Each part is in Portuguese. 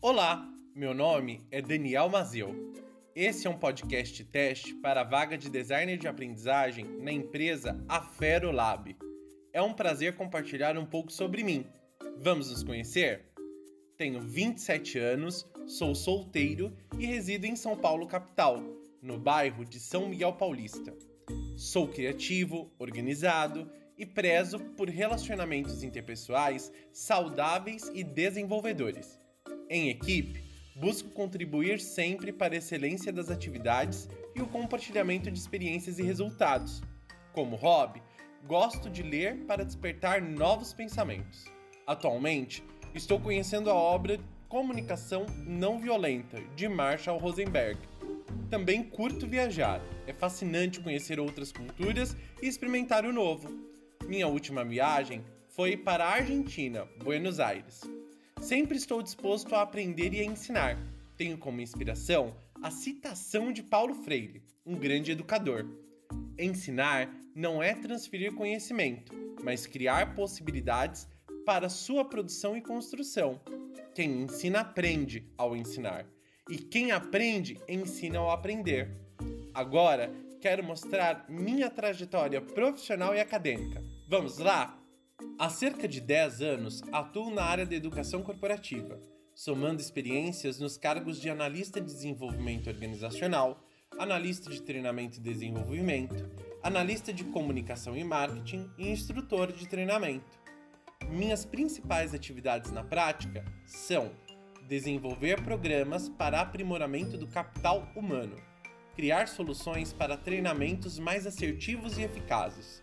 Olá, meu nome é Daniel Mazeu. Esse é um podcast teste para a vaga de designer de aprendizagem na empresa Afero Lab. É um prazer compartilhar um pouco sobre mim. Vamos nos conhecer? Tenho 27 anos, sou solteiro e resido em São Paulo capital, no bairro de São Miguel Paulista. Sou criativo, organizado e prezo por relacionamentos interpessoais saudáveis e desenvolvedores. Em equipe, busco contribuir sempre para a excelência das atividades e o compartilhamento de experiências e resultados. Como hobby, gosto de ler para despertar novos pensamentos. Atualmente, estou conhecendo a obra Comunicação Não Violenta, de Marshall Rosenberg. Também curto viajar, é fascinante conhecer outras culturas e experimentar o novo. Minha última viagem foi para a Argentina, Buenos Aires. Sempre estou disposto a aprender e a ensinar. Tenho como inspiração a citação de Paulo Freire, um grande educador. Ensinar não é transferir conhecimento, mas criar possibilidades para sua produção e construção. Quem ensina aprende ao ensinar, e quem aprende ensina ao aprender. Agora, quero mostrar minha trajetória profissional e acadêmica. Vamos lá? Há cerca de 10 anos atuo na área da educação corporativa, somando experiências nos cargos de analista de desenvolvimento organizacional, analista de treinamento e desenvolvimento, analista de comunicação e marketing e instrutor de treinamento. Minhas principais atividades na prática são desenvolver programas para aprimoramento do capital humano criar soluções para treinamentos mais assertivos e eficazes,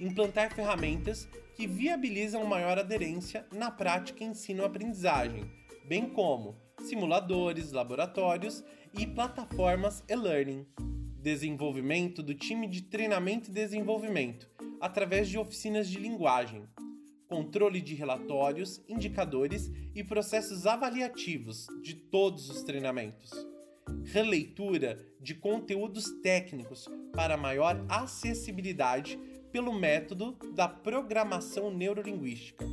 implantar ferramentas que viabilizam maior aderência na prática ensino-aprendizagem, bem como simuladores, laboratórios e plataformas e-learning, desenvolvimento do time de treinamento e desenvolvimento através de oficinas de linguagem, controle de relatórios, indicadores e processos avaliativos de todos os treinamentos. Releitura de conteúdos técnicos para maior acessibilidade pelo método da programação neurolinguística,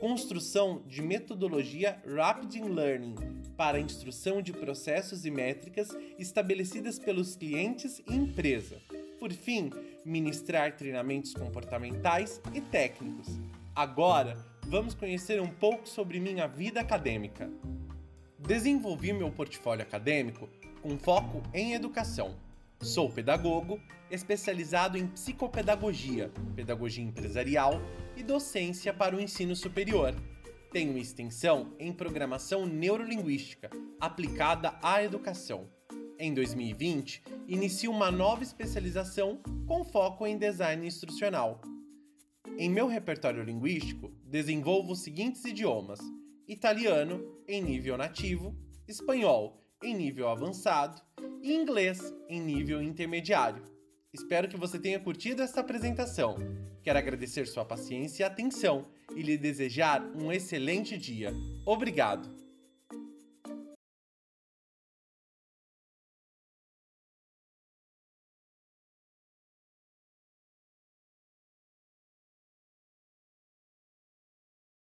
construção de metodologia Rapid Learning para instrução de processos e métricas estabelecidas pelos clientes e empresa. Por fim, ministrar treinamentos comportamentais e técnicos. Agora, vamos conhecer um pouco sobre minha vida acadêmica. Desenvolvi meu portfólio acadêmico com foco em educação. Sou pedagogo, especializado em psicopedagogia, pedagogia empresarial e docência para o ensino superior. Tenho extensão em programação neurolinguística aplicada à educação. Em 2020, inicio uma nova especialização com foco em design instrucional. Em meu repertório linguístico, desenvolvo os seguintes idiomas: italiano em nível nativo, espanhol em nível avançado e inglês em nível intermediário. Espero que você tenha curtido esta apresentação. Quero agradecer sua paciência e atenção e lhe desejar um excelente dia. Obrigado!